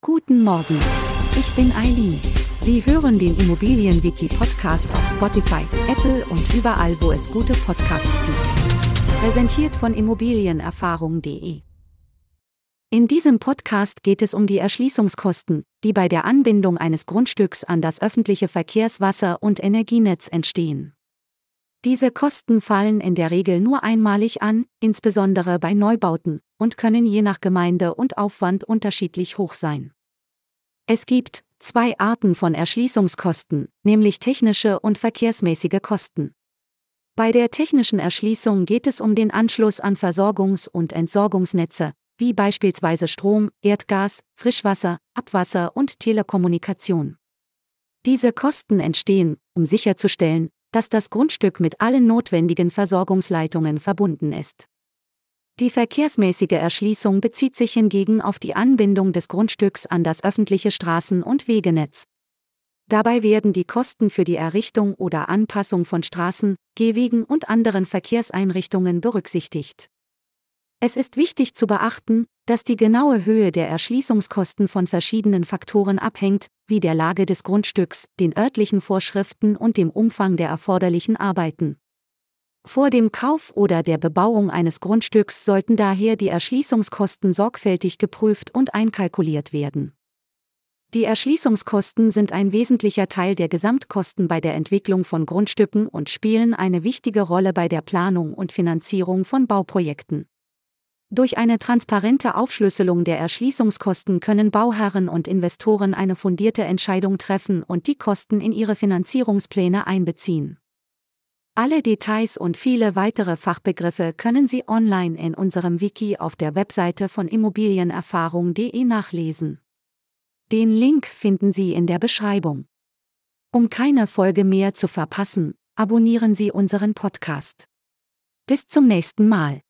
Guten Morgen. Ich bin Eileen. Sie hören den Immobilienwiki-Podcast auf Spotify, Apple und überall, wo es gute Podcasts gibt. Präsentiert von Immobilienerfahrung.de. In diesem Podcast geht es um die Erschließungskosten, die bei der Anbindung eines Grundstücks an das öffentliche Verkehrswasser- und Energienetz entstehen. Diese Kosten fallen in der Regel nur einmalig an, insbesondere bei Neubauten, und können je nach Gemeinde und Aufwand unterschiedlich hoch sein. Es gibt zwei Arten von Erschließungskosten, nämlich technische und verkehrsmäßige Kosten. Bei der technischen Erschließung geht es um den Anschluss an Versorgungs- und Entsorgungsnetze, wie beispielsweise Strom, Erdgas, Frischwasser, Abwasser und Telekommunikation. Diese Kosten entstehen, um sicherzustellen, dass das Grundstück mit allen notwendigen Versorgungsleitungen verbunden ist. Die verkehrsmäßige Erschließung bezieht sich hingegen auf die Anbindung des Grundstücks an das öffentliche Straßen- und Wegenetz. Dabei werden die Kosten für die Errichtung oder Anpassung von Straßen, Gehwegen und anderen Verkehrseinrichtungen berücksichtigt. Es ist wichtig zu beachten, dass die genaue Höhe der Erschließungskosten von verschiedenen Faktoren abhängt, wie der Lage des Grundstücks, den örtlichen Vorschriften und dem Umfang der erforderlichen Arbeiten. Vor dem Kauf oder der Bebauung eines Grundstücks sollten daher die Erschließungskosten sorgfältig geprüft und einkalkuliert werden. Die Erschließungskosten sind ein wesentlicher Teil der Gesamtkosten bei der Entwicklung von Grundstücken und spielen eine wichtige Rolle bei der Planung und Finanzierung von Bauprojekten. Durch eine transparente Aufschlüsselung der Erschließungskosten können Bauherren und Investoren eine fundierte Entscheidung treffen und die Kosten in ihre Finanzierungspläne einbeziehen. Alle Details und viele weitere Fachbegriffe können Sie online in unserem Wiki auf der Webseite von immobilienerfahrung.de nachlesen. Den Link finden Sie in der Beschreibung. Um keine Folge mehr zu verpassen, abonnieren Sie unseren Podcast. Bis zum nächsten Mal.